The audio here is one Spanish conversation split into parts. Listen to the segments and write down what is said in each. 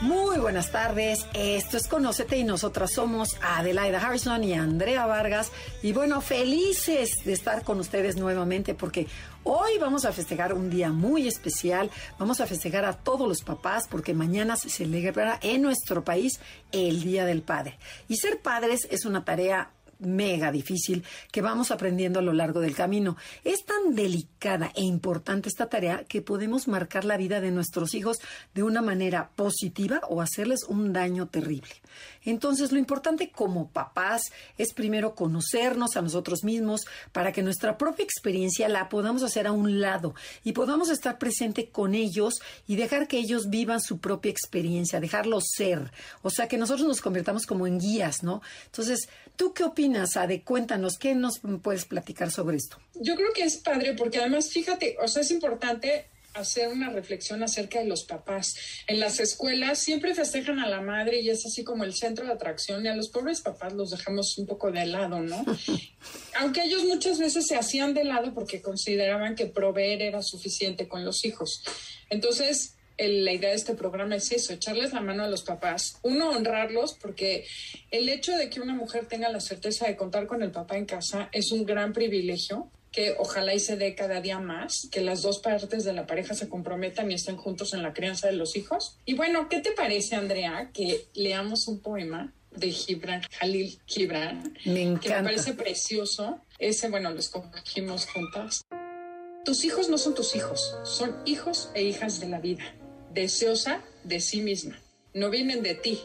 Muy buenas tardes, esto es Conócete y nosotras somos Adelaida Harrison y Andrea Vargas. Y bueno, felices de estar con ustedes nuevamente porque hoy vamos a festejar un día muy especial, vamos a festejar a todos los papás porque mañana se celebrará en nuestro país el Día del Padre. Y ser padres es una tarea mega difícil que vamos aprendiendo a lo largo del camino. Es tan delicada e importante esta tarea que podemos marcar la vida de nuestros hijos de una manera positiva o hacerles un daño terrible. Entonces, lo importante como papás es primero conocernos a nosotros mismos para que nuestra propia experiencia la podamos hacer a un lado y podamos estar presente con ellos y dejar que ellos vivan su propia experiencia, dejarlos ser. O sea, que nosotros nos convirtamos como en guías, ¿no? Entonces, ¿tú qué opinas, Ade? Cuéntanos, ¿qué nos puedes platicar sobre esto? Yo creo que es padre porque además, fíjate, o sea, es importante hacer una reflexión acerca de los papás. En las escuelas siempre festejan a la madre y es así como el centro de atracción y a los pobres papás los dejamos un poco de lado, ¿no? Aunque ellos muchas veces se hacían de lado porque consideraban que proveer era suficiente con los hijos. Entonces, la idea de este programa es eso, echarles la mano a los papás. Uno, honrarlos, porque el hecho de que una mujer tenga la certeza de contar con el papá en casa es un gran privilegio que ojalá y se dé cada día más, que las dos partes de la pareja se comprometan y estén juntos en la crianza de los hijos. Y bueno, ¿qué te parece, Andrea, que leamos un poema de Gibran, Jalil Gibran, me encanta. que me parece precioso? Ese, bueno, lo escogimos juntas. Tus hijos no son tus hijos, son hijos e hijas de la vida, deseosa de sí misma. No vienen de ti,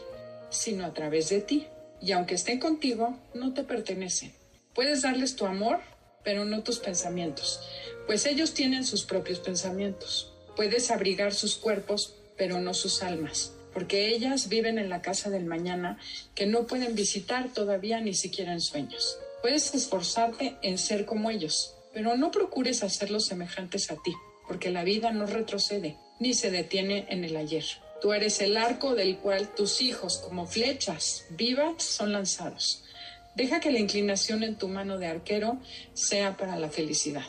sino a través de ti. Y aunque estén contigo, no te pertenecen. Puedes darles tu amor pero no tus pensamientos, pues ellos tienen sus propios pensamientos. Puedes abrigar sus cuerpos, pero no sus almas, porque ellas viven en la casa del mañana que no pueden visitar todavía ni siquiera en sueños. Puedes esforzarte en ser como ellos, pero no procures hacerlos semejantes a ti, porque la vida no retrocede ni se detiene en el ayer. Tú eres el arco del cual tus hijos, como flechas vivas, son lanzados. Deja que la inclinación en tu mano de arquero sea para la felicidad.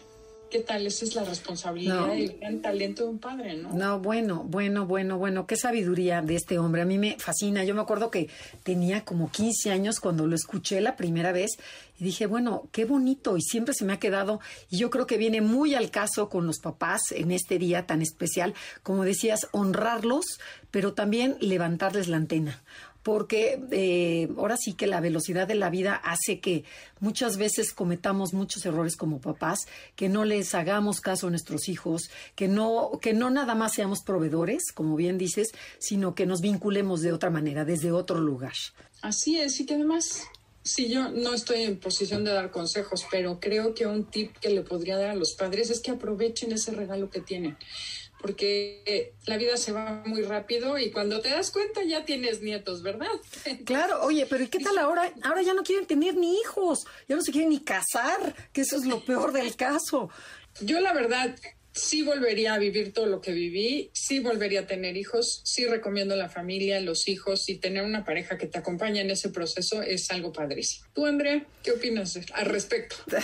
¿Qué tal? Esa es la responsabilidad y el gran talento de un padre, ¿no? No, bueno, bueno, bueno, bueno. Qué sabiduría de este hombre. A mí me fascina. Yo me acuerdo que tenía como 15 años cuando lo escuché la primera vez y dije, bueno, qué bonito y siempre se me ha quedado. Y yo creo que viene muy al caso con los papás en este día tan especial. Como decías, honrarlos, pero también levantarles la antena porque eh, ahora sí que la velocidad de la vida hace que muchas veces cometamos muchos errores como papás, que no les hagamos caso a nuestros hijos, que no, que no nada más seamos proveedores, como bien dices, sino que nos vinculemos de otra manera, desde otro lugar. Así es, y que además Sí, yo no estoy en posición de dar consejos, pero creo que un tip que le podría dar a los padres es que aprovechen ese regalo que tienen porque la vida se va muy rápido y cuando te das cuenta ya tienes nietos, ¿verdad? Claro, oye, pero ¿y qué tal ahora? Ahora ya no quieren tener ni hijos, ya no se quieren ni casar, que eso es lo peor del caso. Yo la verdad sí volvería a vivir todo lo que viví, sí volvería a tener hijos, sí recomiendo la familia, los hijos y tener una pareja que te acompañe en ese proceso es algo padrísimo. Tú, Andrea, ¿qué opinas al respecto?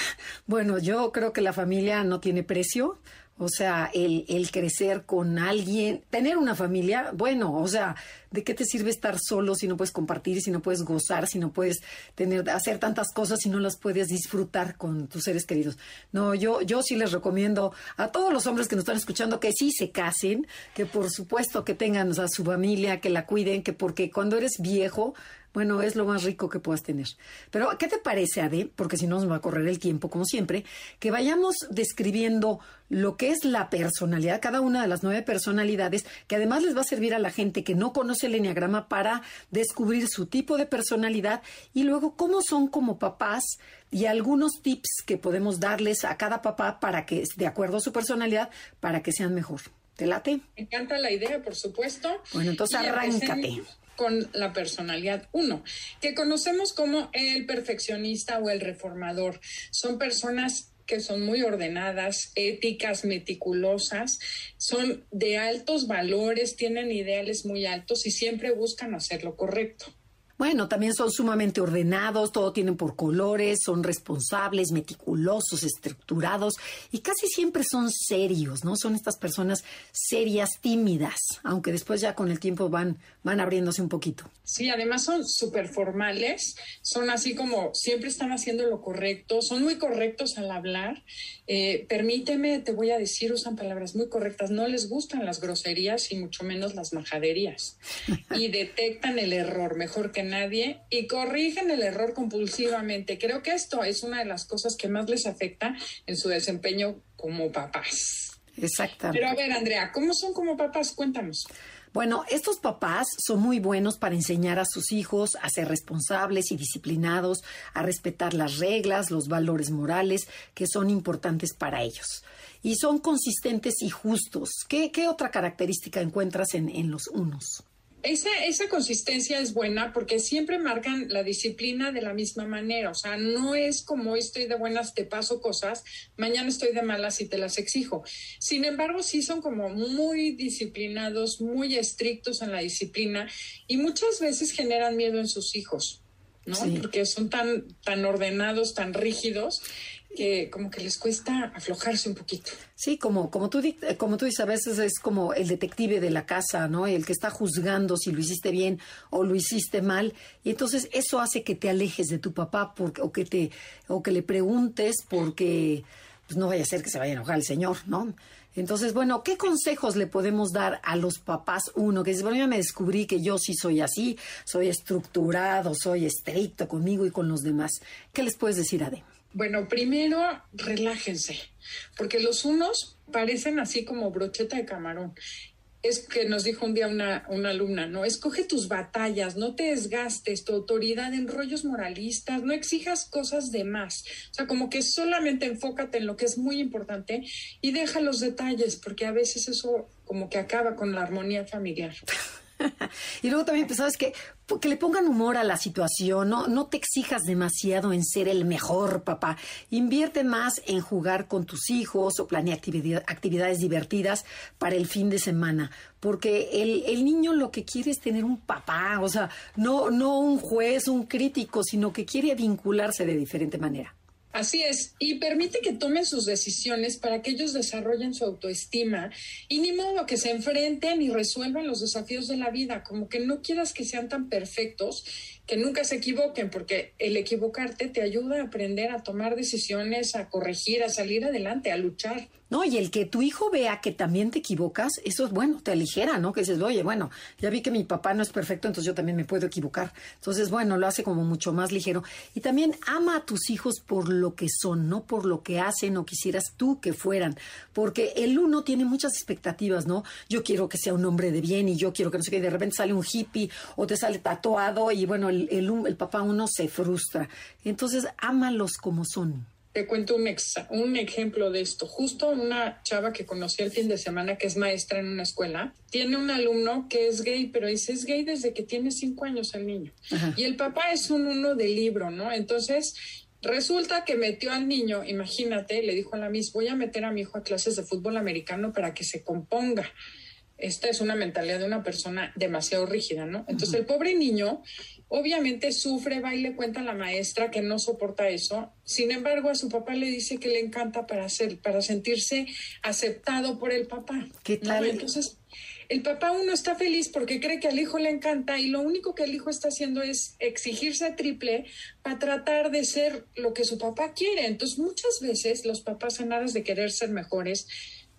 Bueno, yo creo que la familia no tiene precio. O sea, el, el, crecer con alguien, tener una familia, bueno, o sea, ¿de qué te sirve estar solo si no puedes compartir, si no puedes gozar, si no puedes tener, hacer tantas cosas, si no las puedes disfrutar con tus seres queridos? No, yo, yo sí les recomiendo a todos los hombres que nos están escuchando que sí se casen, que por supuesto que tengan a su familia, que la cuiden, que porque cuando eres viejo, bueno, es lo más rico que puedas tener. Pero, ¿qué te parece, Ade? Porque si no nos va a correr el tiempo, como siempre, que vayamos describiendo lo que es la personalidad, cada una de las nueve personalidades, que además les va a servir a la gente que no conoce el enneagrama para descubrir su tipo de personalidad y luego cómo son como papás y algunos tips que podemos darles a cada papá para que, de acuerdo a su personalidad, para que sean mejor. ¿Te late? Me encanta la idea, por supuesto. Bueno, entonces arráncate con la personalidad uno, que conocemos como el perfeccionista o el reformador. Son personas que son muy ordenadas, éticas, meticulosas, son de altos valores, tienen ideales muy altos y siempre buscan hacer lo correcto. Bueno, también son sumamente ordenados, todo tienen por colores, son responsables, meticulosos, estructurados y casi siempre son serios, ¿no? Son estas personas serias, tímidas, aunque después ya con el tiempo van, van abriéndose un poquito. Sí, además son súper formales, son así como siempre están haciendo lo correcto, son muy correctos al hablar. Eh, permíteme, te voy a decir, usan palabras muy correctas, no les gustan las groserías y mucho menos las majaderías. Y detectan el error mejor que nadie y corrigen el error compulsivamente. Creo que esto es una de las cosas que más les afecta en su desempeño como papás. Exactamente. Pero a ver, Andrea, ¿cómo son como papás? Cuéntanos. Bueno, estos papás son muy buenos para enseñar a sus hijos a ser responsables y disciplinados, a respetar las reglas, los valores morales que son importantes para ellos. Y son consistentes y justos. ¿Qué, qué otra característica encuentras en, en los unos? Esa, esa consistencia es buena porque siempre marcan la disciplina de la misma manera. O sea, no es como hoy estoy de buenas, te paso cosas, mañana estoy de malas y te las exijo. Sin embargo, sí son como muy disciplinados, muy estrictos en la disciplina y muchas veces generan miedo en sus hijos. ¿no? Porque son tan, tan ordenados, tan rígidos, que como que les cuesta aflojarse un poquito. Sí, como, como, tú, como tú dices, a veces es como el detective de la casa, ¿no? El que está juzgando si lo hiciste bien o lo hiciste mal. Y entonces eso hace que te alejes de tu papá porque, o, que te, o que le preguntes porque pues no vaya a ser que se vaya a enojar el señor, ¿no? Entonces, bueno, ¿qué consejos le podemos dar a los papás? Uno, que dice, bueno, ya me descubrí que yo sí soy así, soy estructurado, soy estricto conmigo y con los demás. ¿Qué les puedes decir, Ade? Bueno, primero relájense, porque los unos parecen así como brocheta de camarón. Es que nos dijo un día una, una alumna, ¿no? Escoge tus batallas, no te desgastes tu autoridad en rollos moralistas, no exijas cosas de más. O sea, como que solamente enfócate en lo que es muy importante y deja los detalles, porque a veces eso como que acaba con la armonía familiar. y luego también, pues, ¿sabes que Que le pongan humor a la situación, no, no te exijas demasiado en ser el mejor papá. Invierte más en jugar con tus hijos o planea actividades divertidas para el fin de semana. Porque el, el, niño lo que quiere es tener un papá, o sea, no, no un juez, un crítico, sino que quiere vincularse de diferente manera. Así es, y permite que tomen sus decisiones para que ellos desarrollen su autoestima y ni modo que se enfrenten y resuelvan los desafíos de la vida, como que no quieras que sean tan perfectos, que nunca se equivoquen, porque el equivocarte te ayuda a aprender a tomar decisiones, a corregir, a salir adelante, a luchar. No, y el que tu hijo vea que también te equivocas, eso es bueno, te aligera, ¿no? Que dices, oye, bueno, ya vi que mi papá no es perfecto, entonces yo también me puedo equivocar. Entonces, bueno, lo hace como mucho más ligero. Y también ama a tus hijos por lo que son, no por lo que hacen o quisieras tú que fueran. Porque el uno tiene muchas expectativas, ¿no? Yo quiero que sea un hombre de bien y yo quiero que no sé qué, de repente sale un hippie o te sale tatuado y bueno, el, el, el papá uno se frustra. Entonces, ámalos como son. Te cuento un, un ejemplo de esto. Justo una chava que conocí el fin de semana, que es maestra en una escuela, tiene un alumno que es gay, pero dice es gay desde que tiene cinco años el niño. Y el papá es un uno de libro, ¿no? Entonces, resulta que metió al niño, imagínate, le dijo a la Miss, voy a meter a mi hijo a clases de fútbol americano para que se componga esta es una mentalidad de una persona demasiado rígida, ¿no? Entonces el pobre niño obviamente sufre, va y le cuenta a la maestra que no soporta eso. Sin embargo, a su papá le dice que le encanta para hacer, para sentirse aceptado por el papá. ¿Qué tal? Entonces, el papá uno está feliz porque cree que al hijo le encanta y lo único que el hijo está haciendo es exigirse triple para tratar de ser lo que su papá quiere. Entonces, muchas veces los papás en aras de querer ser mejores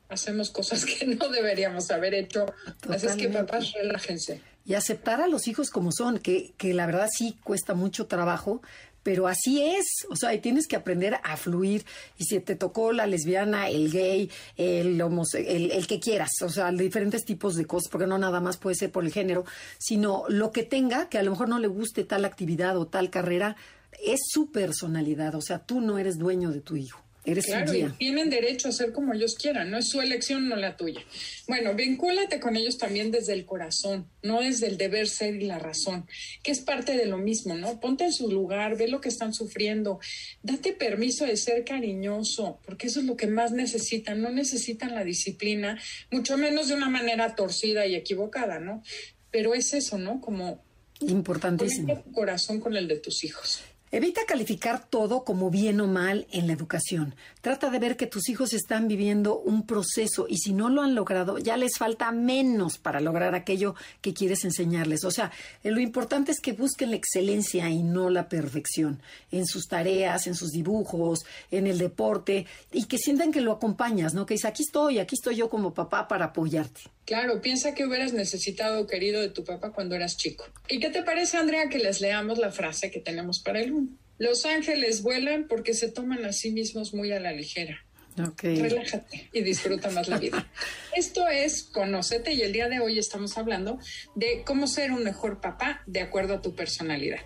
hacemos cosas que no deberíamos haber hecho. Así es que papás, relájense. Y aceptar a los hijos como son, que, que la verdad sí cuesta mucho trabajo, pero así es, o sea, tienes que aprender a fluir. Y si te tocó la lesbiana, el gay, el, el, el, que quieras, o sea, diferentes tipos de cosas, porque no nada más puede ser por el género, sino lo que tenga, que a lo mejor no le guste tal actividad o tal carrera, es su personalidad, o sea, tú no eres dueño de tu hijo. Eres claro, y tienen derecho a ser como ellos quieran, no es su elección, no la tuya. Bueno, vincúlate con ellos también desde el corazón, no desde el deber ser y la razón, que es parte de lo mismo, ¿no? Ponte en su lugar, ve lo que están sufriendo, date permiso de ser cariñoso, porque eso es lo que más necesitan, no necesitan la disciplina, mucho menos de una manera torcida y equivocada, ¿no? Pero es eso, ¿no? Como Importantísimo. tu corazón con el de tus hijos. Evita calificar todo como bien o mal en la educación. Trata de ver que tus hijos están viviendo un proceso y si no lo han logrado, ya les falta menos para lograr aquello que quieres enseñarles. O sea, lo importante es que busquen la excelencia y no la perfección en sus tareas, en sus dibujos, en el deporte y que sientan que lo acompañas, ¿no? Que dices, aquí estoy, aquí estoy yo como papá para apoyarte. Claro, piensa que hubieras necesitado o querido de tu papá cuando eras chico. ¿Y qué te parece, Andrea, que les leamos la frase que tenemos para el? Los ángeles vuelan porque se toman a sí mismos muy a la ligera. Relájate y disfruta más la vida. Esto es Conócete y el día de hoy estamos hablando de cómo ser un mejor papá de acuerdo a tu personalidad.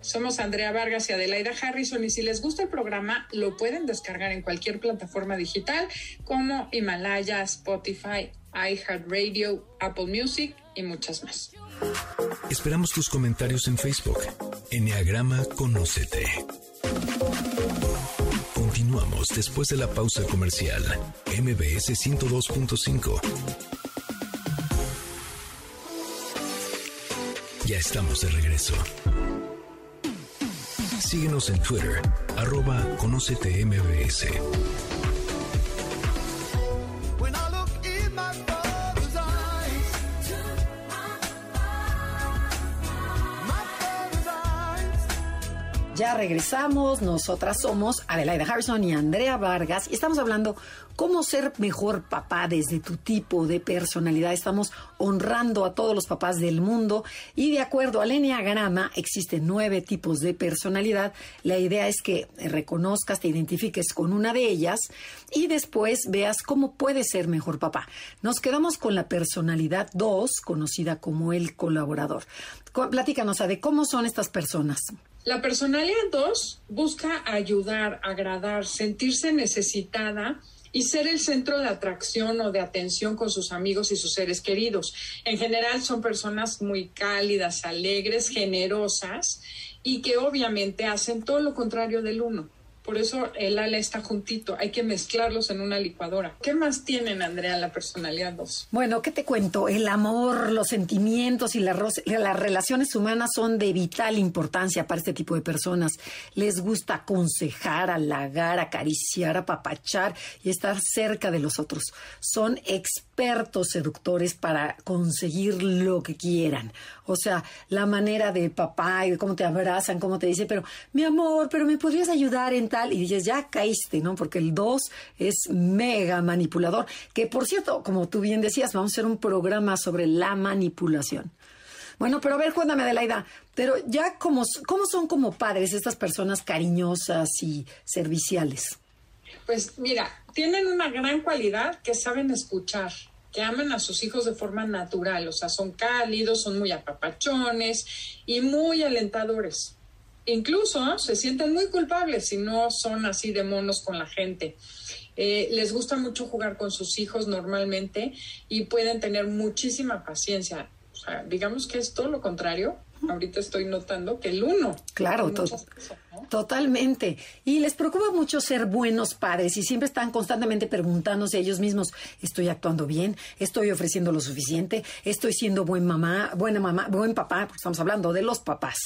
Somos Andrea Vargas y Adelaida Harrison y si les gusta el programa lo pueden descargar en cualquier plataforma digital como Himalaya, Spotify, iHeartRadio, Apple Music y muchas más. Esperamos tus comentarios en Facebook. Enneagrama Conócete. Continuamos después de la pausa comercial. MBS 102.5. Ya estamos de regreso. Síguenos en Twitter, arroba Conócete MBS. When I Ya regresamos, nosotras somos Adelaida Harrison y Andrea Vargas y estamos hablando cómo ser mejor papá desde tu tipo de personalidad. Estamos honrando a todos los papás del mundo y de acuerdo al Enneagrama existen nueve tipos de personalidad. La idea es que reconozcas, te identifiques con una de ellas y después veas cómo puedes ser mejor papá. Nos quedamos con la personalidad 2, conocida como el colaborador. Platícanos, de cómo son estas personas. La personalidad 2 busca ayudar, agradar, sentirse necesitada y ser el centro de atracción o de atención con sus amigos y sus seres queridos. En general son personas muy cálidas, alegres, generosas y que obviamente hacen todo lo contrario del uno. Por eso el ala está juntito, hay que mezclarlos en una licuadora. ¿Qué más tienen, Andrea, la personalidad 2? Bueno, ¿qué te cuento? El amor, los sentimientos y ro- las relaciones humanas son de vital importancia para este tipo de personas. Les gusta aconsejar, halagar, acariciar, apapachar y estar cerca de los otros. Son expertos seductores para conseguir lo que quieran. O sea, la manera de papá y de cómo te abrazan, cómo te dice, pero mi amor, pero me podrías ayudar en tal. Y dices, ya caíste, ¿no? Porque el 2 es mega manipulador. Que por cierto, como tú bien decías, vamos a hacer un programa sobre la manipulación. Bueno, pero a ver, cuéntame, Adelaida, pero ya como, ¿cómo son como padres estas personas cariñosas y serviciales? Pues mira, tienen una gran cualidad que saben escuchar, que aman a sus hijos de forma natural, o sea, son cálidos, son muy apapachones y muy alentadores. Incluso se sienten muy culpables si no son así de monos con la gente. Eh, les gusta mucho jugar con sus hijos normalmente y pueden tener muchísima paciencia. Digamos que es todo lo contrario. Ahorita estoy notando que el uno. Claro, to- muchas cosas, ¿no? totalmente. Y les preocupa mucho ser buenos padres y siempre están constantemente preguntándose a ellos mismos, ¿estoy actuando bien? ¿Estoy ofreciendo lo suficiente? ¿Estoy siendo buen mamá, buena mamá, buen papá? Porque estamos hablando de los papás.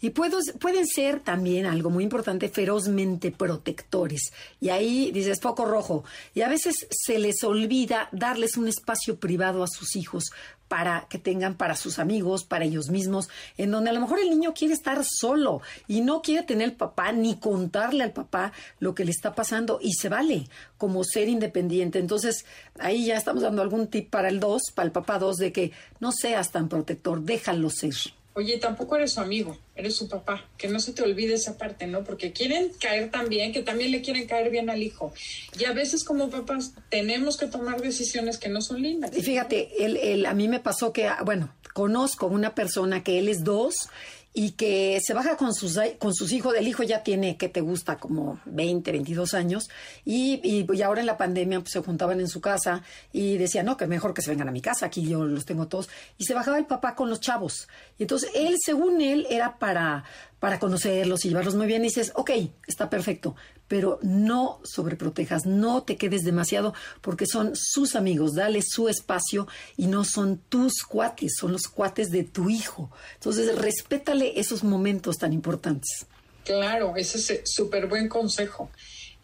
Y puedo- pueden ser también algo muy importante, ferozmente protectores. Y ahí dices, foco rojo. Y a veces se les olvida darles un espacio privado a sus hijos para que tengan para sus amigos, para ellos mismos, en donde a lo mejor el niño quiere estar solo y no quiere tener el papá ni contarle al papá lo que le está pasando y se vale como ser independiente. Entonces, ahí ya estamos dando algún tip para el 2, para el papá 2 de que no seas tan protector, déjalo ser. Oye, tampoco eres su amigo, eres su papá. Que no se te olvide esa parte, ¿no? Porque quieren caer tan bien, que también le quieren caer bien al hijo. Y a veces como papás tenemos que tomar decisiones que no son lindas. Y fíjate, él, él- a mí me pasó que, ah, bueno, conozco una persona que él es dos y que se baja con sus, con sus hijos. El hijo ya tiene, que te gusta? Como 20, 22 años. Y, y, ahora en la pandemia pues, se juntaban en su casa y decían, no, que mejor que se vengan a mi casa, aquí yo los tengo todos. Y se bajaba el papá con los chavos. Y entonces él, según él, era para, para conocerlos y llevarlos muy bien. Dices, ok, está perfecto, pero no sobreprotejas, no te quedes demasiado porque son sus amigos, dale su espacio y no son tus cuates, son los cuates de tu hijo. Entonces, respétale esos momentos tan importantes. Claro, ese es súper buen consejo.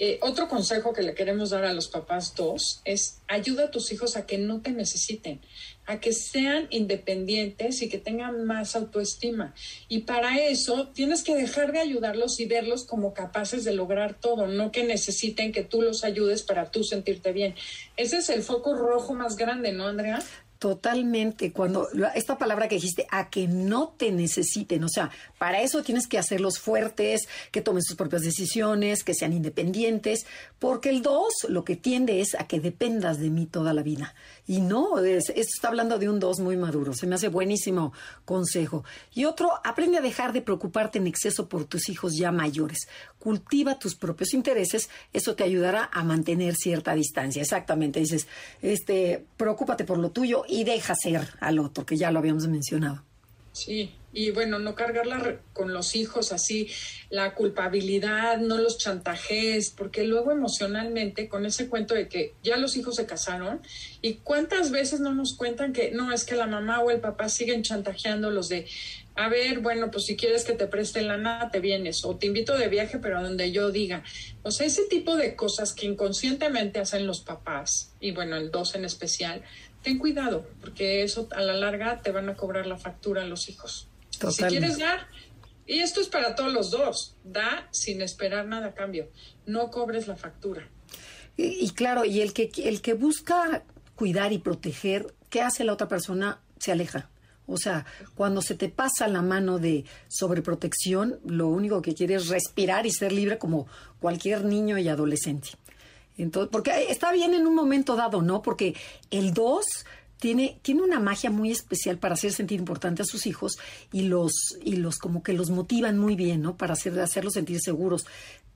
Eh, otro consejo que le queremos dar a los papás dos es ayuda a tus hijos a que no te necesiten, a que sean independientes y que tengan más autoestima. Y para eso tienes que dejar de ayudarlos y verlos como capaces de lograr todo, no que necesiten que tú los ayudes para tú sentirte bien. Ese es el foco rojo más grande, ¿no, Andrea? Totalmente. Cuando esta palabra que dijiste, a que no te necesiten, o sea, para eso tienes que hacerlos fuertes, que tomen sus propias decisiones, que sean independientes, porque el dos lo que tiende es a que dependas de mí toda la vida. Y no, es, esto está hablando de un dos muy maduro. Se me hace buenísimo consejo. Y otro, aprende a dejar de preocuparte en exceso por tus hijos ya mayores. Cultiva tus propios intereses. Eso te ayudará a mantener cierta distancia. Exactamente. Dices, este, preocúpate por lo tuyo y deja ser al otro, que ya lo habíamos mencionado. Sí, y bueno, no cargarla con los hijos así, la culpabilidad, no los chantajes, porque luego emocionalmente con ese cuento de que ya los hijos se casaron y cuántas veces no nos cuentan que no, es que la mamá o el papá siguen chantajeando los de, a ver, bueno, pues si quieres que te preste la nada, te vienes, o te invito de viaje, pero a donde yo diga. O sea, ese tipo de cosas que inconscientemente hacen los papás, y bueno, el dos en especial, ten cuidado, porque eso a la larga te van a cobrar la factura a los hijos. Si quieres dar, y esto es para todos los dos, da sin esperar nada a cambio, no cobres la factura. Y, claro, y el que, el que busca cuidar y proteger, ¿qué hace la otra persona? Se aleja. O sea, cuando se te pasa la mano de sobreprotección, lo único que quiere es respirar y ser libre como cualquier niño y adolescente. Entonces, porque está bien en un momento dado, ¿no? Porque el 2 tiene, tiene una magia muy especial para hacer sentir importante a sus hijos y los, y los como que los motivan muy bien, ¿no? Para hacer, hacerlos sentir seguros.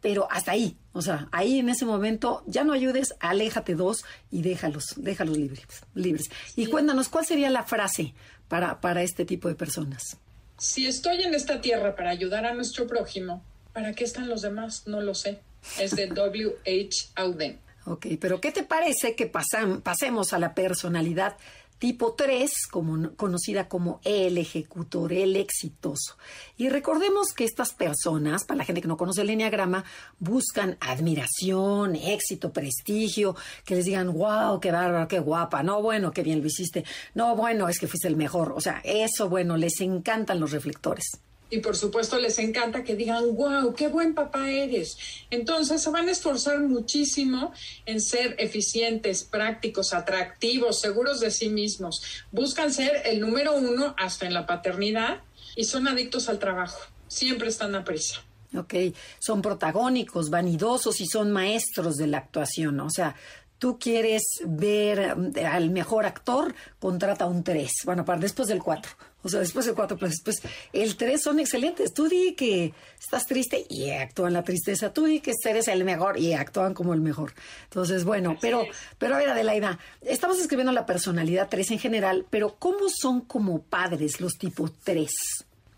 Pero hasta ahí, o sea, ahí en ese momento ya no ayudes, aléjate dos y déjalos, déjalos libres. libres. Y cuéntanos, ¿cuál sería la frase para, para este tipo de personas? Si estoy en esta tierra para ayudar a nuestro prójimo, ¿para qué están los demás? No lo sé es de W.H. Auden. Ok, pero ¿qué te parece que pasan, pasemos a la personalidad tipo 3, como, conocida como el ejecutor, el exitoso? Y recordemos que estas personas, para la gente que no conoce el enneagrama, buscan admiración, éxito, prestigio, que les digan, wow, qué bárbaro, qué guapa, no, bueno, qué bien lo hiciste, no, bueno, es que fuiste el mejor. O sea, eso, bueno, les encantan los reflectores y por supuesto les encanta que digan, wow, qué buen papá eres. Entonces se van a esforzar muchísimo en ser eficientes, prácticos, atractivos, seguros de sí mismos. Buscan ser el número uno hasta en la paternidad y son adictos al trabajo. Siempre están a prisa. Ok, son protagónicos, vanidosos y son maestros de la actuación. O sea, tú quieres ver eh, al mejor actor, contrata un 3. Bueno, para después del 4. O sea, después del 4, pues después el 3 son excelentes. Tú di que estás triste y actúan la tristeza. Tú di que eres el mejor y actúan como el mejor. Entonces, bueno, pero, pero a ver, Adelaida, estamos escribiendo la personalidad 3 en general, pero ¿cómo son como padres los tipos 3?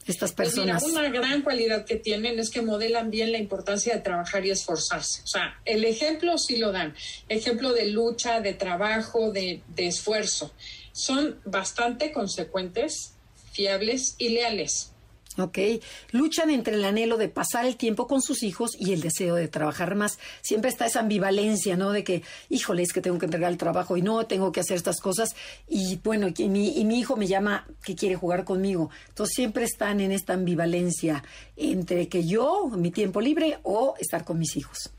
estas pues personas? una gran cualidad que tienen es que modelan bien la importancia de trabajar y esforzarse. O sea, el ejemplo sí lo dan. Ejemplo de lucha, de trabajo, de, de esfuerzo. Son bastante consecuentes, fiables y leales. ¿ok? Luchan entre el anhelo de pasar el tiempo con sus hijos y el deseo de trabajar más. Siempre está esa ambivalencia, ¿no? De que, híjole, es que tengo que entregar el trabajo y no, tengo que hacer estas cosas. Y bueno, y mi, y mi hijo me llama que quiere jugar conmigo. Entonces siempre están en esta ambivalencia entre que yo, mi tiempo libre, o estar con mis hijos.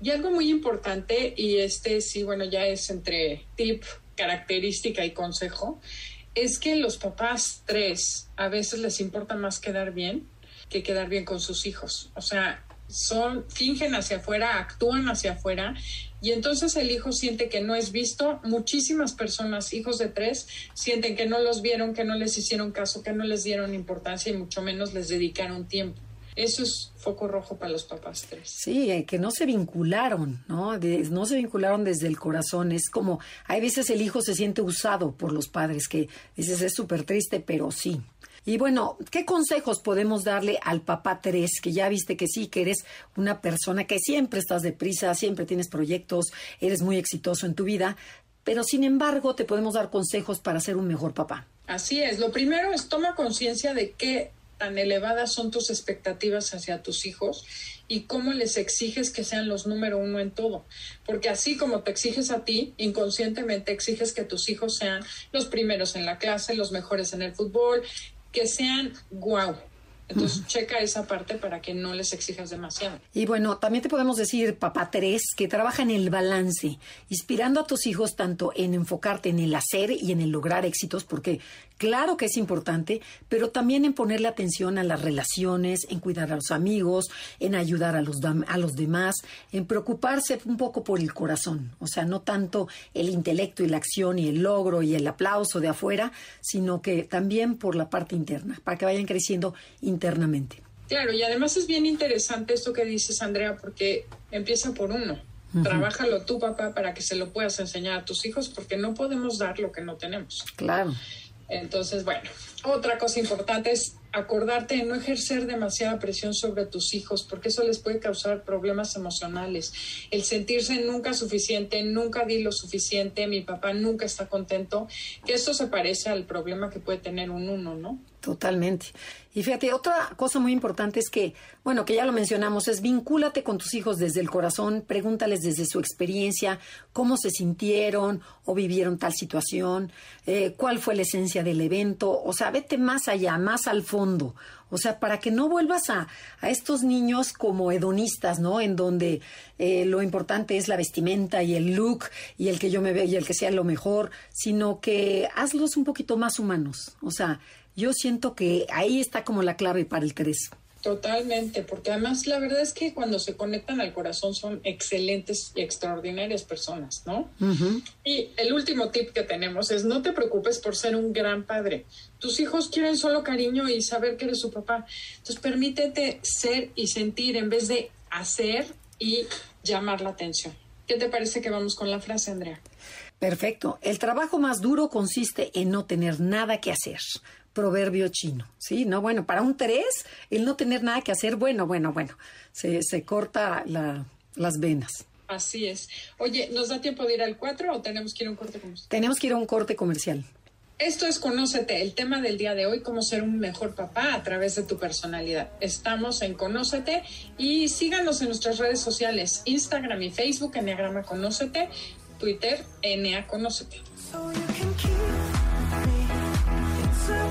Y algo muy importante, y este sí, bueno, ya es entre tip, característica y consejo, es que los papás tres a veces les importa más quedar bien que quedar bien con sus hijos. O sea, son, fingen hacia afuera, actúan hacia afuera y entonces el hijo siente que no es visto. Muchísimas personas, hijos de tres, sienten que no los vieron, que no les hicieron caso, que no les dieron importancia y mucho menos les dedicaron tiempo. Eso es foco rojo para los papás tres. Sí, eh, que no se vincularon, ¿no? De- no se vincularon desde el corazón. Es como, hay veces el hijo se siente usado por los padres, que dices, es súper triste, pero sí. Y bueno, ¿qué consejos podemos darle al papá 3? Que ya viste que sí, que eres una persona que siempre estás deprisa, siempre tienes proyectos, eres muy exitoso en tu vida, pero sin embargo te podemos dar consejos para ser un mejor papá. Así es. Lo primero es toma conciencia de qué tan elevadas son tus expectativas hacia tus hijos y cómo les exiges que sean los número uno en todo. Porque así como te exiges a ti, inconscientemente exiges que tus hijos sean los primeros en la clase, los mejores en el fútbol, que sean guau. Entonces, checa esa parte para que no les exijas demasiado. Y bueno, también te podemos decir, papá 3, que trabaja en el balance, inspirando a tus hijos tanto en enfocarte en el hacer y en el lograr éxitos, porque claro que es importante, pero también en ponerle atención a las relaciones, en cuidar a los amigos, en ayudar a los, a los demás, en preocuparse un poco por el corazón, o sea, no tanto el intelecto y la acción y el logro y el aplauso de afuera, sino que también por la parte interna, para que vayan creciendo internamente. Claro, y además es bien interesante esto que dices, Andrea, porque empieza por uno. Trabájalo tú, papá, para que se lo puedas enseñar a tus hijos, porque no podemos dar lo que no tenemos. Claro. Entonces, bueno, otra cosa importante es acordarte de no ejercer demasiada presión sobre tus hijos, porque eso les puede causar problemas emocionales. El sentirse nunca suficiente, nunca di lo suficiente, mi papá nunca está contento, que esto se parece al problema que puede tener un uno, ¿no? Totalmente. Y fíjate, otra cosa muy importante es que, bueno, que ya lo mencionamos, es vincúlate con tus hijos desde el corazón, pregúntales desde su experiencia, cómo se sintieron o vivieron tal situación, eh, cuál fue la esencia del evento, o sea, vete más allá, más al fondo. O sea, para que no vuelvas a, a estos niños como hedonistas, ¿no? En donde eh, lo importante es la vestimenta y el look y el que yo me vea y el que sea lo mejor, sino que hazlos un poquito más humanos. O sea, yo siento que ahí está como la clave para el 3. Totalmente, porque además la verdad es que cuando se conectan al corazón son excelentes y extraordinarias personas, ¿no? Y el último tip que tenemos es no te preocupes por ser un gran padre. Tus hijos quieren solo cariño y saber que eres su papá. Entonces permítete ser y sentir en vez de hacer y llamar la atención. ¿Qué te parece que vamos con la frase, Andrea? Perfecto. El trabajo más duro consiste en no tener nada que hacer. Proverbio chino. Sí, no, bueno, para un 3, el no tener nada que hacer, bueno, bueno, bueno, se, se corta la- las venas. Así es. Oye, ¿nos da tiempo de ir al 4 o tenemos que ir a un corte comercial? Tenemos que ir a un corte comercial. Esto es Conócete, el tema del día de hoy, cómo ser un mejor papá a través de tu personalidad. Estamos en Conócete y síganos en nuestras redes sociales, Instagram y Facebook, Enneagrama Conócete, Twitter, Enea Conócete. So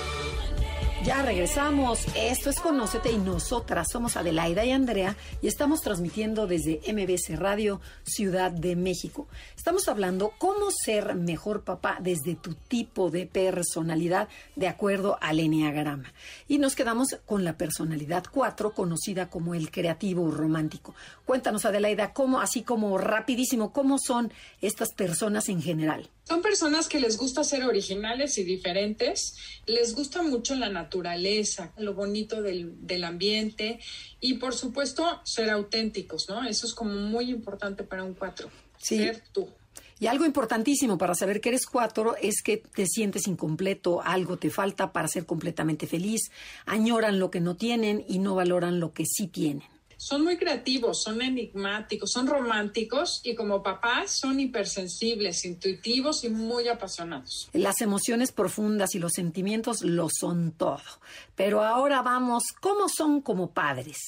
Ya regresamos. Esto es Conócete y nosotras somos Adelaida y Andrea y estamos transmitiendo desde MBC Radio Ciudad de México. Estamos hablando cómo ser mejor papá desde tu tipo de personalidad de acuerdo al Enneagrama. Y nos quedamos con la personalidad 4, conocida como el creativo romántico. Cuéntanos, Adelaida, cómo, así como rapidísimo, cómo son estas personas en general. Son personas que les gusta ser originales y diferentes, les gusta mucho la naturaleza, lo bonito del, del ambiente y por supuesto ser auténticos, ¿no? Eso es como muy importante para un cuatro, Sí. ser tú. Y algo importantísimo para saber que eres cuatro es que te sientes incompleto, algo te falta para ser completamente feliz, añoran lo que no tienen y no valoran lo que sí tienen. Son muy creativos, son enigmáticos, son románticos y como papás son hipersensibles, intuitivos y muy apasionados. Las emociones profundas y los sentimientos lo son todo. Pero ahora vamos, ¿cómo son como padres?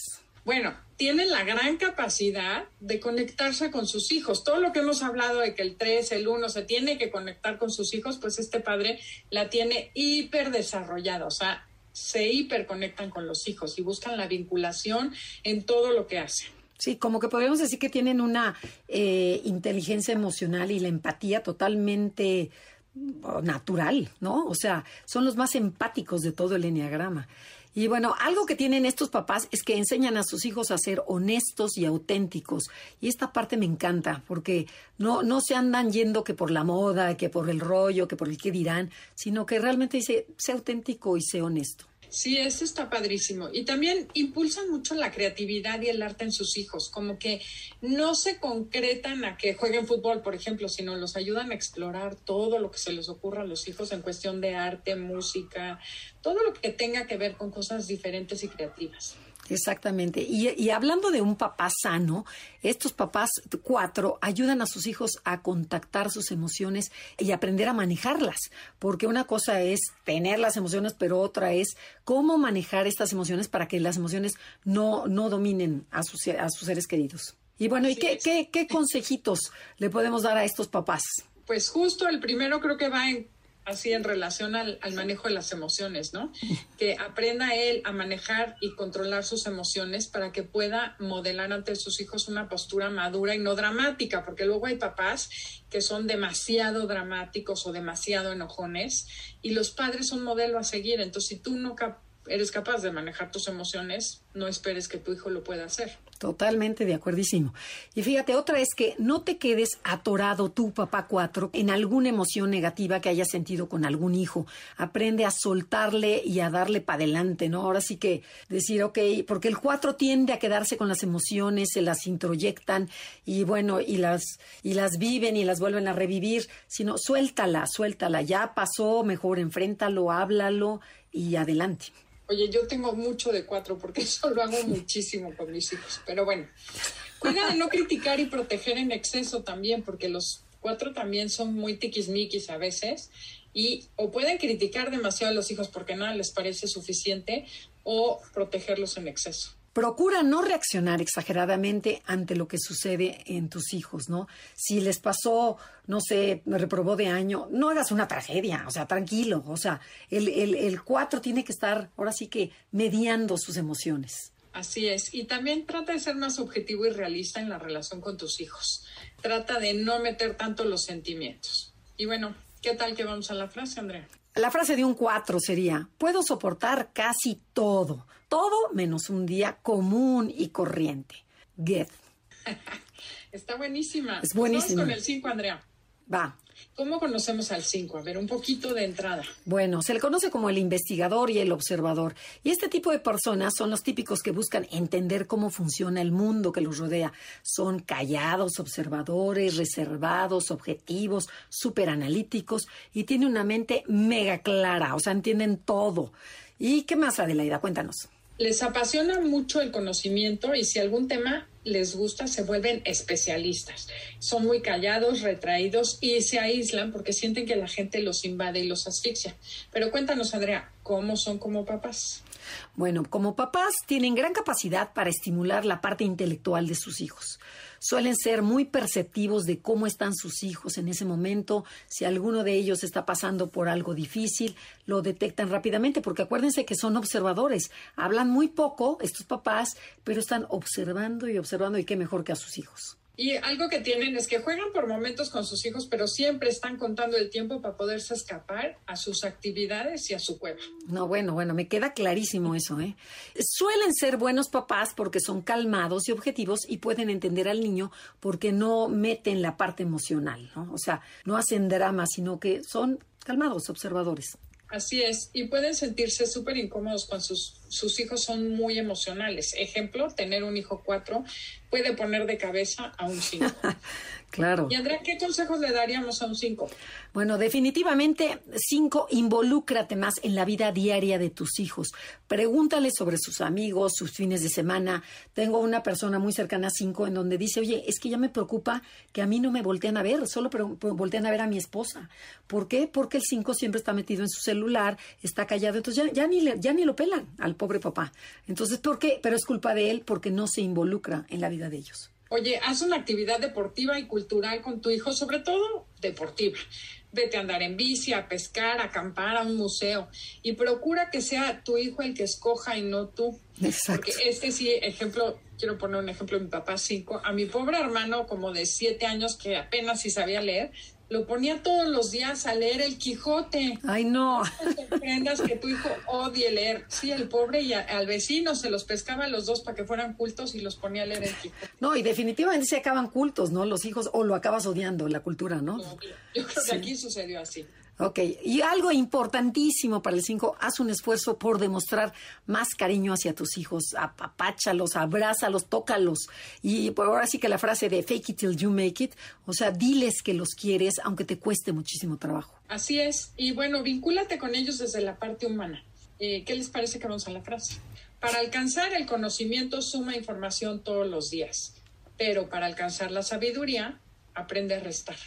Bueno, tienen la gran capacidad de conectarse con sus hijos. Todo lo que hemos hablado de que el 3, el 1 se tiene que conectar con sus hijos, pues este padre la tiene hiper desarrollada, o sea, se hiperconectan con los hijos y buscan la vinculación en todo lo que hacen. Sí, como que podríamos decir que tienen una eh, inteligencia emocional y la empatía totalmente oh, natural, ¿no? O sea, son los más empáticos de todo el enneagrama. Y bueno, algo que tienen estos papás es que enseñan a sus hijos a ser honestos y auténticos. Y esta parte me encanta, porque no, no se andan yendo que por la moda, que por el rollo, que por el qué dirán, sino que realmente dice, sé auténtico y sé honesto. Sí, eso está padrísimo. Y también impulsan mucho la creatividad y el arte en sus hijos, como que no se concretan a que jueguen fútbol, por ejemplo, sino los ayudan a explorar todo lo que se les ocurra a los hijos en cuestión de arte, música, todo lo que tenga que ver con cosas diferentes y creativas. Exactamente. Y, y hablando de un papá sano, estos papás cuatro ayudan a sus hijos a contactar sus emociones y aprender a manejarlas. Porque una cosa es tener las emociones, pero otra es cómo manejar estas emociones para que las emociones no, no dominen a sus, a sus seres queridos. Y bueno, ¿y qué, qué, qué consejitos le podemos dar a estos papás? Pues justo el primero creo que va en, así en relación al, al manejo de las emociones, ¿no? Que aprenda él a manejar y controlar sus emociones para que pueda modelar ante sus hijos una postura madura y no dramática, porque luego hay papás que son demasiado dramáticos o demasiado enojones y los padres son modelo a seguir. Entonces, si tú no cap- eres capaz de manejar tus emociones, no esperes que tu hijo lo pueda hacer. Totalmente de acuerdísimo. Y fíjate, otra es que no te quedes atorado tú, papá cuatro, en alguna emoción negativa que hayas sentido con algún hijo. Aprende a soltarle y a darle para adelante, ¿no? Ahora sí que decir, ok, porque el cuatro tiende a quedarse con las emociones, se las introyectan y bueno, y las, y las viven y las vuelven a revivir, sino suéltala, suéltala, ya pasó, mejor enfréntalo, háblalo y adelante. Oye, yo tengo mucho de cuatro porque eso lo hago muchísimo con mis hijos. Pero bueno, cuida de no criticar y proteger en exceso también, porque los cuatro también son muy tiquismiquis a veces y o pueden criticar demasiado a los hijos porque nada les parece suficiente o protegerlos en exceso. Procura no reaccionar exageradamente ante lo que sucede en tus hijos, ¿no? Si les pasó, no sé, reprobó de año, no hagas una tragedia, o sea, tranquilo, o sea, el, el, el cuatro tiene que estar, ahora sí que, mediando sus emociones. Así es. Y también trata de ser más objetivo y realista en la relación con tus hijos. Trata de no meter tanto los sentimientos. Y bueno, ¿qué tal que vamos a la frase, Andrea? La frase de un cuatro sería, puedo soportar casi todo, todo menos un día común y corriente. Get. Está buenísima. Es Pues buenísima. Vamos con el 5, Andrea. Va. ¿Cómo conocemos al 5? A ver, un poquito de entrada. Bueno, se le conoce como el investigador y el observador. Y este tipo de personas son los típicos que buscan entender cómo funciona el mundo que los rodea. Son callados, observadores, reservados, objetivos, súper analíticos y tienen una mente mega clara, o sea, entienden todo. ¿Y qué más, Adelaida? Cuéntanos. Les apasiona mucho el conocimiento y si algún tema les gusta, se vuelven especialistas. Son muy callados, retraídos y se aíslan porque sienten que la gente los invade y los asfixia. Pero cuéntanos, Andrea, ¿cómo son como papás? Bueno, como papás tienen gran capacidad para estimular la parte intelectual de sus hijos. Suelen ser muy perceptivos de cómo están sus hijos en ese momento. Si alguno de ellos está pasando por algo difícil, lo detectan rápidamente, porque acuérdense que son observadores. Hablan muy poco estos papás, pero están observando y observando y qué mejor que a sus hijos. Y algo que tienen es que juegan por momentos con sus hijos, pero siempre están contando el tiempo para poderse escapar a sus actividades y a su cueva. No, bueno, bueno, me queda clarísimo eso, ¿eh? Suelen ser buenos papás porque son calmados y objetivos y pueden entender al niño porque no meten la parte emocional, ¿no? O sea, no hacen drama, sino que son calmados, observadores. Así es, y pueden sentirse súper incómodos con sus sus hijos son muy emocionales. Ejemplo, tener un hijo cuatro puede poner de cabeza a un cinco. Claro. y Andrea, ¿qué consejos le daríamos a un cinco? Bueno, definitivamente, cinco, involúcrate más en la vida diaria de tus hijos. Pregúntale sobre sus amigos, sus fines de semana. Tengo una persona muy cercana a cinco en donde dice, oye, es que ya me preocupa que a mí no me voltean a ver, solo voltean a ver a mi esposa. ¿Por qué? Porque el cinco siempre está metido en su celular, está callado, entonces ya, ya ni, le- ya ni lo pelan al pobre papá. Entonces, ¿por qué? Pero es culpa de él porque no se involucra en la vida de ellos. Oye, haz una actividad deportiva y cultural con tu hijo, sobre todo deportiva. Vete a andar en bici, a pescar, a acampar, a un museo. Y procura que sea tu hijo el que escoja y no tú. Exacto. Porque este sí, ejemplo, quiero poner un ejemplo de mi papá cinco. A mi pobre hermano, como de siete años, que apenas si sabía leer, lo ponía todos los días a leer el Quijote. Ay, no. No te sorprendas que tu hijo odie leer. Sí, el pobre y a- al vecino se los pescaba a los dos para que fueran cultos y los ponía a leer el Quijote. No, y definitivamente se acaban cultos, ¿no? Los hijos, o lo acabas odiando, la cultura, ¿no? Yo creo Sí. que aquí sucedió así. Ok, y algo importantísimo para el 5, haz un esfuerzo por demostrar más cariño hacia tus hijos, apapáchalos, abrázalos, tócalos. Y por ahora sí que la frase de fake it till you make it, o sea, diles que los quieres, aunque te cueste muchísimo trabajo. Así es. Y bueno, vincúlate con ellos desde la parte humana. Eh, ¿Qué les parece que vamos a la frase? Para alcanzar el conocimiento, suma información todos los días. Pero para alcanzar la sabiduría, aprende a restar.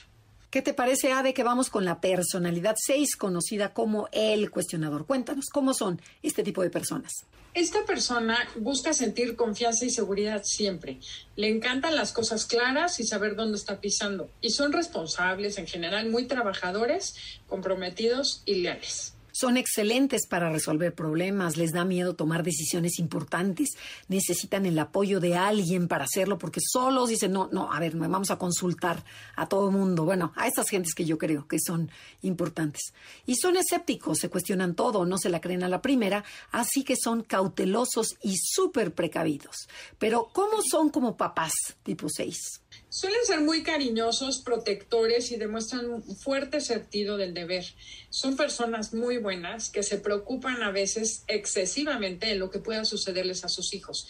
¿Qué te parece, Ade, que vamos con la personalidad 6, conocida como el cuestionador? Cuéntanos, ¿cómo son este tipo de personas? Esta persona busca sentir confianza y seguridad siempre. Le encantan las cosas claras y saber dónde está pisando. Y son responsables, en general, muy trabajadores, comprometidos y leales. Son excelentes para resolver problemas, les da miedo tomar decisiones importantes, necesitan el apoyo de alguien para hacerlo porque solos dicen, no, no, a ver, vamos a consultar a todo mundo. Bueno, a estas gentes que yo creo que son importantes. Y son escépticos, se cuestionan todo, no se la creen a la primera, así que son cautelosos y súper precavidos. Pero, ¿cómo son como papás tipo 6? Suelen ser muy cariñosos, protectores y demuestran un fuerte sentido del deber. Son personas muy buenas que se preocupan a veces excesivamente en lo que pueda sucederles a sus hijos.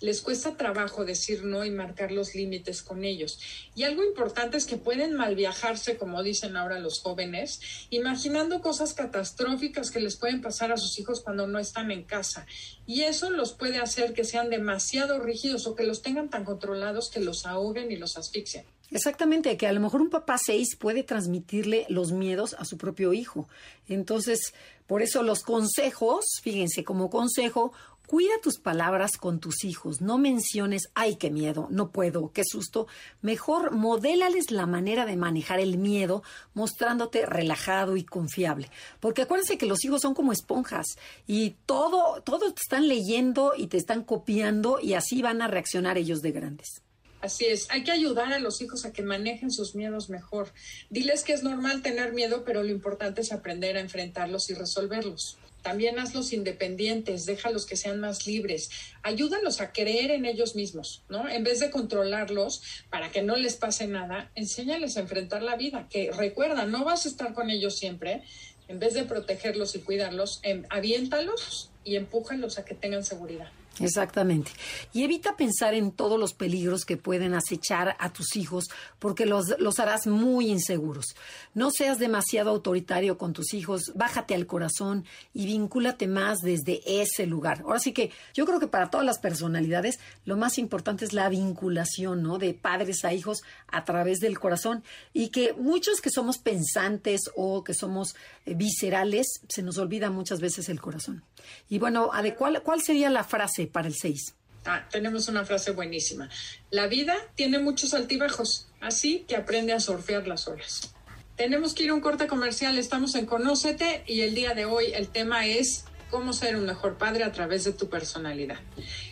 Les cuesta trabajo decir no y marcar los límites con ellos. Y algo importante es que pueden malviajarse, como dicen ahora los jóvenes, imaginando cosas catastróficas que les pueden pasar a sus hijos cuando no están en casa. Y eso los puede hacer que sean demasiado rígidos o que los tengan tan controlados que los ahoguen y los asfixien. Exactamente, que a lo mejor un papá 6 puede transmitirle los miedos a su propio hijo. Entonces, por eso los consejos, fíjense, como consejo, cuida tus palabras con tus hijos. No menciones, ay, qué miedo, no puedo, qué susto. Mejor modélales la manera de manejar el miedo, mostrándote relajado y confiable. Porque acuérdense que los hijos son como esponjas y todo, todo te están leyendo y te están copiando y así van a reaccionar ellos de grandes. Así es, hay que ayudar a los hijos a que manejen sus miedos mejor. Diles que es normal tener miedo, pero lo importante es aprender a enfrentarlos y resolverlos. También hazlos independientes, déjalos que sean más libres, ayúdalos a creer en ellos mismos, ¿no? En vez de controlarlos para que no les pase nada, enséñales a enfrentar la vida, que recuerda, no vas a estar con ellos siempre, en vez de protegerlos y cuidarlos, em, aviéntalos y empújalos a que tengan seguridad. Exactamente. Y evita pensar en todos los peligros que pueden acechar a tus hijos porque los, los harás muy inseguros. No seas demasiado autoritario con tus hijos, bájate al corazón y vincúlate más desde ese lugar. Ahora sí que yo creo que para todas las personalidades lo más importante es la vinculación, ¿no? De padres a hijos a través del corazón y que muchos que somos pensantes o que somos eh, viscerales, se nos olvida muchas veces el corazón. Y bueno, ¿cuál, cuál sería la frase para el 6? Ah, tenemos una frase buenísima. La vida tiene muchos altibajos, así que aprende a surfear las olas. Tenemos que ir a un corte comercial, estamos en Conócete y el día de hoy el tema es cómo ser un mejor padre a través de tu personalidad.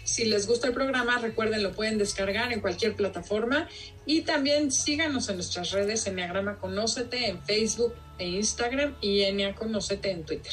Si les gusta el programa, recuerden, lo pueden descargar en cualquier plataforma y también síganos en nuestras redes Enneagrama Conócete en Facebook e Instagram y Ennea Conócete en Twitter.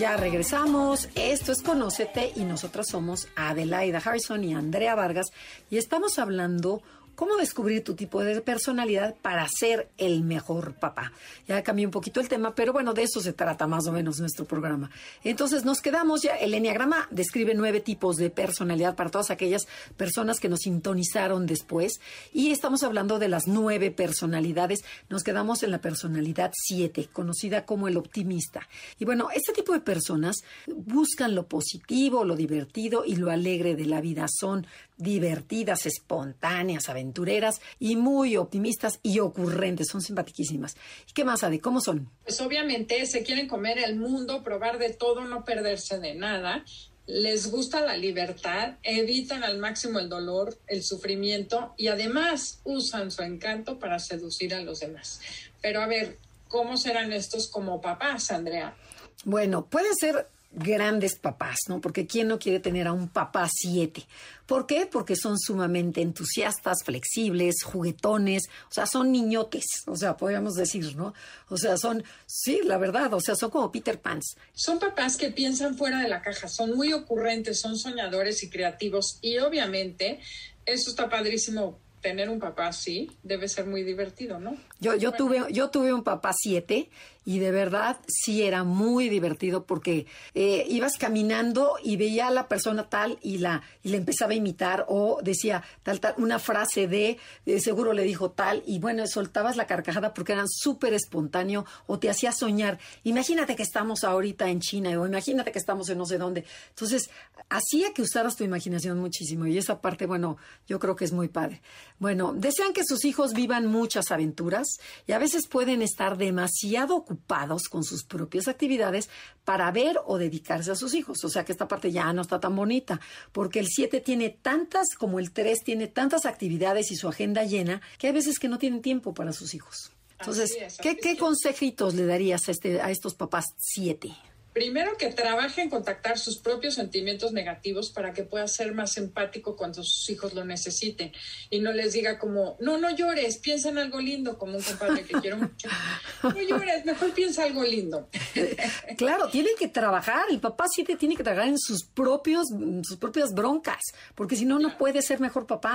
Ya regresamos. Esto es Conócete y nosotras somos Adelaida Harrison y Andrea Vargas y estamos hablando cómo descubrir tu tipo de personalidad para ser el mejor papá. Ya cambié un poquito el tema, pero bueno, de eso se trata más o menos nuestro programa. Entonces nos quedamos ya, el Enneagrama describe nueve tipos de personalidad para todas aquellas personas que nos sintonizaron después y estamos hablando de las nueve personalidades. Nos quedamos en la personalidad siete, conocida como el optimista. Y bueno, este tipo de personas buscan lo positivo, lo divertido y lo alegre de la vida. Son divertidas, espontáneas, aventureras y muy optimistas y ocurrentes. Son simpaticísimas. ¿Y qué más, Ade? ¿Cómo son? Pues obviamente se quieren comer el mundo, probar de todo, no perderse de nada. Les gusta la libertad, evitan al máximo el dolor, el sufrimiento y además usan su encanto para seducir a los demás. Pero a ver, ¿cómo serán estos como papás, Andrea? Bueno, pueden ser grandes papás, ¿no? Porque ¿quién no quiere tener a un papá siete? ¿Por qué? Porque son sumamente entusiastas, flexibles, juguetones, o sea, son niñotes, o sea, podríamos decir, ¿no? O sea, son, sí, la verdad, o sea, son como Peter Pans. Son papás que piensan fuera de la caja, son muy ocurrentes, son soñadores y creativos y obviamente eso está padrísimo. Tener un papá así debe ser muy divertido, ¿no? Yo, yo, tuve, yo tuve un papá siete y de verdad sí era muy divertido porque eh, ibas caminando y veía a la persona tal y la, y le empezaba a imitar o decía tal, tal, una frase de, de seguro le dijo tal y bueno, soltabas la carcajada porque eran súper espontáneo o te hacía soñar. Imagínate que estamos ahorita en China o imagínate que estamos en no sé dónde. Entonces, hacía que usaras tu imaginación muchísimo y esa parte, bueno, yo creo que es muy padre. Bueno, desean que sus hijos vivan muchas aventuras y a veces pueden estar demasiado ocupados con sus propias actividades para ver o dedicarse a sus hijos. O sea que esta parte ya no está tan bonita, porque el 7 tiene tantas, como el 3 tiene tantas actividades y su agenda llena, que hay veces que no tienen tiempo para sus hijos. Entonces, es, ¿qué, consejitos le darías a, este, a estos papás 7? Primero que trabaje en contactar sus propios sentimientos negativos para que pueda ser más empático cuando sus hijos lo necesiten y no les diga como, no, no llores, piensa en algo lindo, como un compadre que quiero mucho. No llores, mejor piensa algo lindo. Claro, tiene que trabajar, el papá siete tiene que trabajar en sus propios, sus propias broncas, porque si no, no puede ser mejor papá.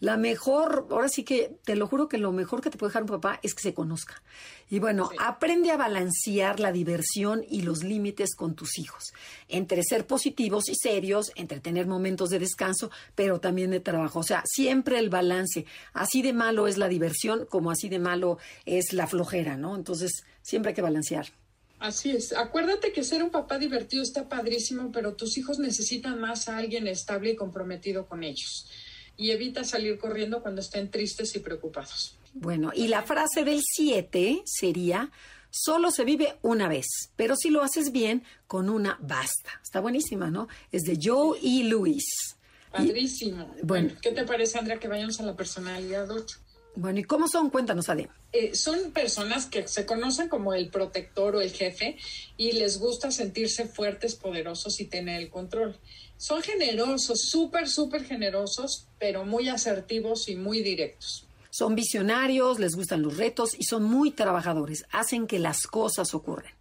La mejor, ahora sí que te lo juro que lo mejor que te puede dejar un papá es que se conozca. Y bueno, aprende a balancear la diversión y los límites con tus hijos, entre ser positivos y serios, entre tener momentos de descanso, pero también de trabajo. O sea, siempre el balance. Así de malo es la diversión como así de malo es la flojera, ¿no? Entonces, siempre hay que balancear. Así es. Acuérdate que ser un papá divertido está padrísimo, pero tus hijos necesitan más a alguien estable y comprometido con ellos. Y evita salir corriendo cuando estén tristes y preocupados. Bueno, y la frase del 7 sería, solo se vive una vez, pero si lo haces bien, con una basta. Está buenísima, ¿no? Es de Joe y Luis. Padrísimo. bueno. Bueno, ¿qué te parece, Andrea, que vayamos a la personalidad 8? Bueno, ¿y cómo son? Cuéntanos, Ade. Eh, son personas que se conocen como el protector o el jefe y les gusta sentirse fuertes, poderosos y tener el control. Son generosos, súper, súper generosos, pero muy asertivos y muy directos. Son visionarios, les gustan los retos y son muy trabajadores. Hacen que las cosas ocurran.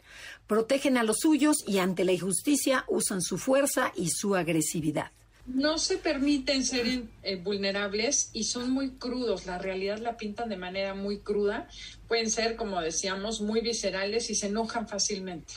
Protegen a los suyos y ante la injusticia usan su fuerza y su agresividad. No se permiten ser eh, vulnerables y son muy crudos. La realidad la pintan de manera muy cruda. Pueden ser, como decíamos, muy viscerales y se enojan fácilmente.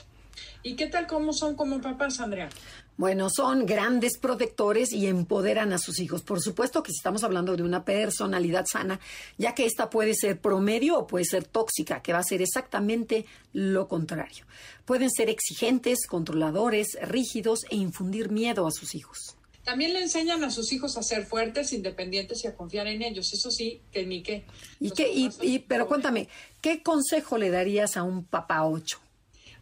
¿Y qué tal cómo son como papás, Andrea? Bueno, son grandes protectores y empoderan a sus hijos. Por supuesto que si estamos hablando de una personalidad sana, ya que esta puede ser promedio o puede ser tóxica, que va a ser exactamente lo contrario. Pueden ser exigentes, controladores, rígidos e infundir miedo a sus hijos. También le enseñan a sus hijos a ser fuertes, independientes y a confiar en ellos. Eso sí, que ni qué. ¿Y qué, y, y- pero cuéntame, ¿qué consejo le darías a un papá ocho?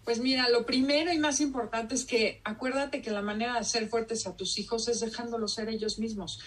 Pues mira, lo primero y más importante es que acuérdate que la manera de ser fuertes a tus hijos es dejándolos ser ellos mismos.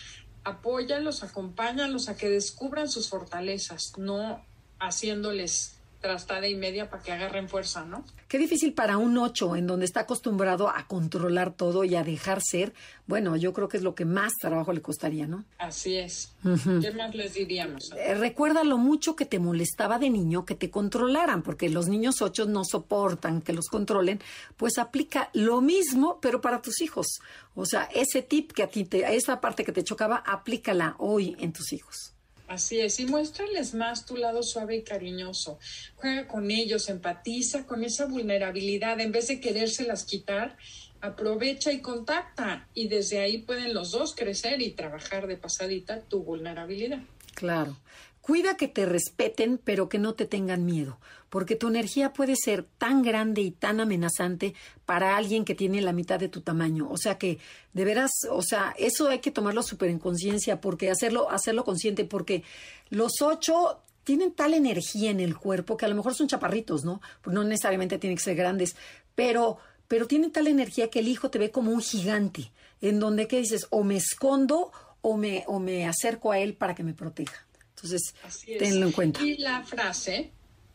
Apóyalos, acompáñalos a que descubran sus fortalezas, no haciéndoles trastada y media para que agarren fuerza, ¿no? Qué difícil para un 8 en donde está acostumbrado a controlar todo y a dejar ser. Bueno, yo creo que es lo que más trabajo le costaría, ¿no? Así es. ¿Qué más les diríamos? Eh, recuerda lo mucho que te molestaba de niño que te controlaran, porque los niños 8 no soportan que los controlen, pues aplica lo mismo, pero para tus hijos. O sea, ese tip que a ti, te, esa parte que te chocaba, aplícala hoy en tus hijos. Así es, y muéstrales más tu lado suave y cariñoso. Juega con ellos, empatiza con esa vulnerabilidad. En vez de querérselas quitar, aprovecha y contacta. Y desde ahí pueden los dos crecer y trabajar de pasadita tu vulnerabilidad. Claro. Cuida que te respeten, pero que no te tengan miedo, porque tu energía puede ser tan grande y tan amenazante para alguien que tiene la mitad de tu tamaño. O sea que, de veras, o sea, eso hay que tomarlo súper en conciencia, porque hacerlo, hacerlo consciente, porque los ocho tienen tal energía en el cuerpo que a lo mejor son chaparritos, ¿no? Pues no necesariamente tienen que ser grandes, pero, pero tienen tal energía que el hijo te ve como un gigante, en donde, ¿qué dices? O me escondo o me, o me acerco a él para que me proteja. Entonces, tenlo en cuenta. Y la frase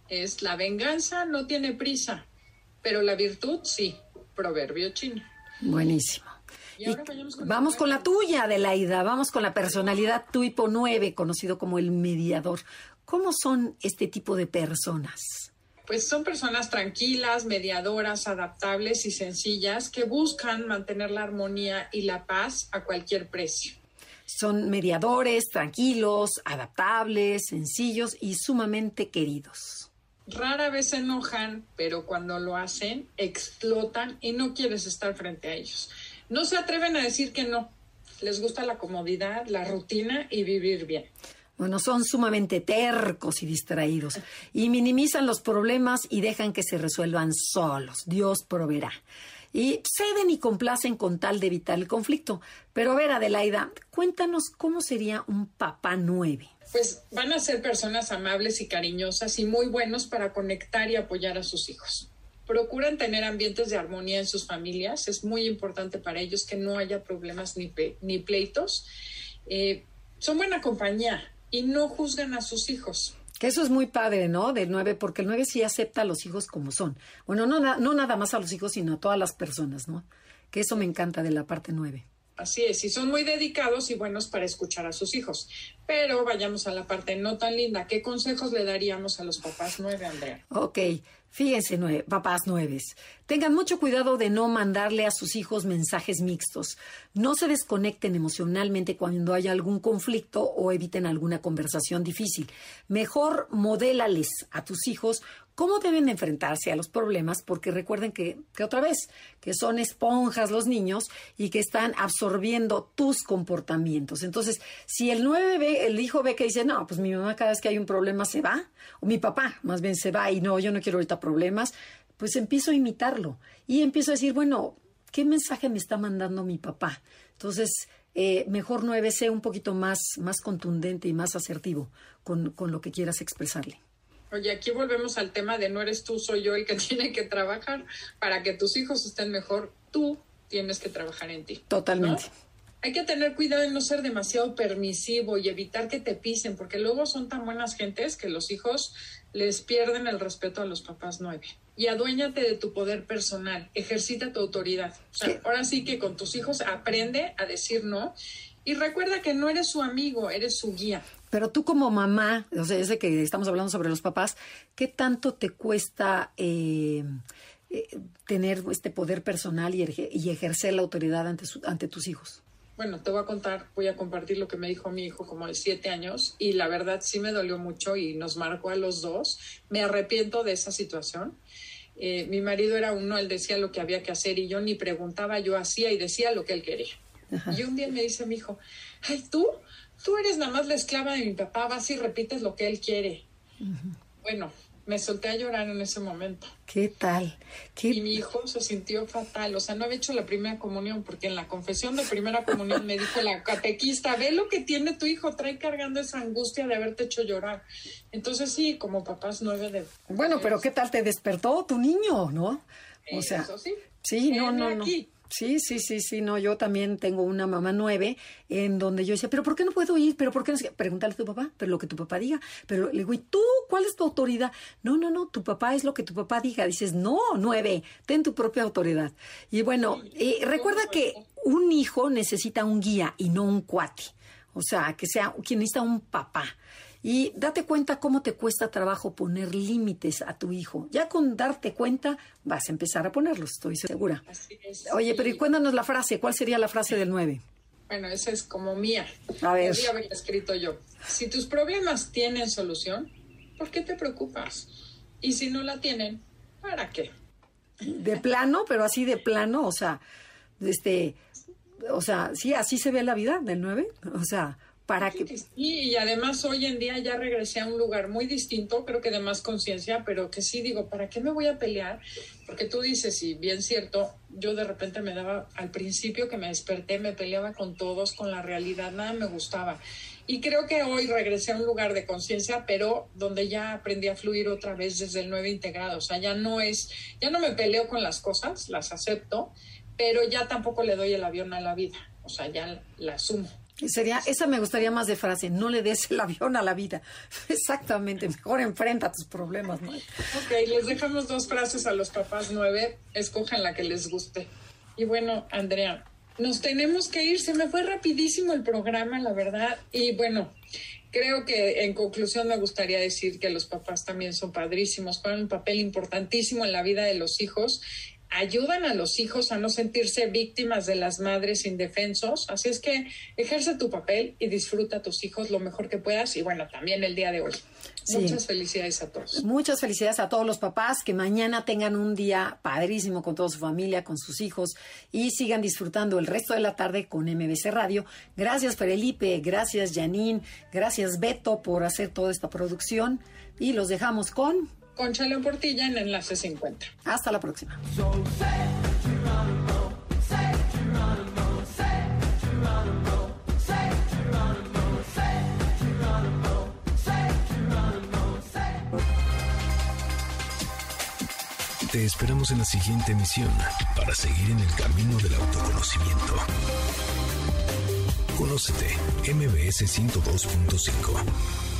es, la venganza no tiene prisa, pero la virtud sí. Proverbio chino. Buenísimo. Y ahora con vamos la con la tuya, Adelaida. Vamos con la personalidad Tuipo 9, conocido como el mediador. ¿Cómo son este tipo de personas? Pues son personas tranquilas, mediadoras, adaptables y sencillas que buscan mantener la armonía y la paz a cualquier precio. Son mediadores, tranquilos, adaptables, sencillos y sumamente queridos. Rara vez se enojan, pero cuando lo hacen, explotan y no quieres estar frente a ellos. No se atreven a decir que no. Les gusta la comodidad, la rutina y vivir bien. Bueno, son sumamente tercos y distraídos y minimizan los problemas y dejan que se resuelvan solos. Dios proveerá. Y ceden y complacen con tal de evitar el conflicto. Pero a ver, Adelaida, cuéntanos cómo sería un papá nueve. Pues van a ser personas amables y cariñosas y muy buenos para conectar y apoyar a sus hijos. Procuran tener ambientes de armonía en sus familias. Es muy importante para ellos que no haya problemas ni, pe- ni pleitos. Eh, son buena compañía y no juzgan a sus hijos. Que eso es muy padre, ¿no? Del 9, porque el 9 sí acepta a los hijos como son. Bueno, no, no nada más a los hijos, sino a todas las personas, ¿no? Que eso me encanta de la parte 9. Así es, y son muy dedicados y buenos para escuchar a sus hijos. Pero vayamos a la parte no tan linda. ¿Qué consejos le daríamos a los papás nueve, Andrea? Ok, fíjense, nue- papás nueves. Tengan mucho cuidado de no mandarle a sus hijos mensajes mixtos. No se desconecten emocionalmente cuando haya algún conflicto o eviten alguna conversación difícil. Mejor modélales a tus hijos cómo deben enfrentarse a los problemas, porque recuerden que, que otra vez, que son esponjas los niños y que están absorbiendo tus comportamientos. Entonces, si el nueve ve, el hijo ve que dice, no, pues mi mamá cada vez que hay un problema se va, o mi papá más bien se va y no, yo no quiero ahorita problemas, pues empiezo a imitarlo y empiezo a decir, bueno, ¿qué mensaje me está mandando mi papá? Entonces, eh, mejor nueve sea un poquito más, más contundente y más asertivo con, con lo que quieras expresarle. Oye, aquí volvemos al tema de no eres tú, soy yo el que tiene que trabajar. Para que tus hijos estén mejor, tú tienes que trabajar en ti. Totalmente. ¿no? Hay que tener cuidado en no ser demasiado permisivo y evitar que te pisen, porque luego son tan buenas gentes que los hijos les pierden el respeto a los papás nueve. Y aduéñate de tu poder personal, ejercita tu autoridad. O sea, ahora sí que con tus hijos aprende a decir no y recuerda que no eres su amigo, eres su guía. Pero tú como mamá, o sea, ese que estamos hablando sobre los papás, ¿qué tanto te cuesta eh, eh, tener este poder personal y, ejercer la autoridad ante, su- ante tus hijos? Bueno, te voy a contar, voy a compartir lo que me dijo mi hijo como de siete años y la verdad sí me dolió mucho y nos marcó a los dos. Me arrepiento de esa situación. Eh, mi marido era uno, él decía lo que había que hacer y yo ni preguntaba, yo hacía y decía lo que él quería. Y un día me dice mi hijo, ay, tú, tú eres nada más la esclava de mi papá, vas y repites lo que él quiere. Bueno, me solté a llorar en ese momento. ¿Qué tal? ¿Qué- Y mi hijo se sintió fatal, o sea, no había hecho la primera comunión, porque en la confesión de primera comunión me dijo la catequista, ve lo que tiene tu hijo, trae cargando esa angustia de haberte hecho llorar. Entonces sí, como papás nueve de... Bueno, pero ¿qué tal te despertó tu niño, no? O sea, Eso sí. sí, no, Heme no, no. aquí. Sí, sí, sí, sí, no, yo también tengo una mamá nueve en donde yo decía, pero ¿por qué no puedo ir? ¿Pero por qué no? sé qué?". Pregúntale a tu papá, pero lo que tu papá diga. Pero le digo, ¿y tú cuál es tu autoridad? No, no, no, tu papá es lo que tu papá diga. Dices, no, nueve, ten tu propia autoridad. Y bueno, eh, recuerda que un hijo necesita un guía y no un cuate. O sea, que sea quien necesita un papá. Y date cuenta cómo te cuesta trabajo poner límites a tu hijo. Ya con darte cuenta vas a empezar a ponerlos, estoy segura. Así es. Oye, pero y cuéntanos la frase. ¿Cuál sería la frase del 9? Bueno, esa es como mía. A ver. Podría haberla escrito yo. Si tus problemas tienen solución, ¿por qué te preocupas? Y si no la tienen, ¿para qué? De plano, pero así de plano, o sea, este, o sea, sí, así se ve la vida del 9. O sea, para que... Sí, y además hoy en día ya regresé a un lugar muy distinto, creo que de más conciencia, pero que sí digo, ¿para qué me voy a pelear? Porque tú dices, y bien cierto, yo de repente me daba, al principio que me desperté, me peleaba con todos, con la realidad, nada me gustaba. Y creo que hoy regresé a un lugar de conciencia, pero donde ya aprendí a fluir otra vez desde el 9 integrado. O sea, ya no es, ya no me peleo con las cosas, las acepto, pero ya tampoco le doy el avión a la vida. O sea, ya la asumo. Sería, esa me gustaría más de frase, no le des el avión a la vida. Exactamente, mejor enfrenta tus problemas, ¿no? Ok, les dejamos dos frases a los papás nueve. Escojan la que les guste. Y bueno, Andrea, nos tenemos que ir. Se me fue rapidísimo el programa, la verdad. Y bueno, creo que en conclusión me gustaría decir que los papás también son padrísimos, juegan un papel importantísimo en la vida de los hijos. Ayudan a los hijos a no sentirse víctimas de las madres indefensos. Así es que ejerce tu papel y disfruta a tus hijos lo mejor que puedas. Y bueno, también el día de hoy. Sí. Muchas felicidades a todos. Muchas felicidades a todos los papás, que mañana tengan un día padrísimo con toda su familia, con sus hijos y sigan disfrutando el resto de la tarde con MBC Radio. Gracias Felipe, gracias Janine, gracias Beto por hacer toda esta producción y los dejamos con... Concha León Portilla en Enlace 50. Hasta la próxima. Te esperamos en la siguiente emisión para seguir en el camino del autoconocimiento. Conócete, MBS 102.5.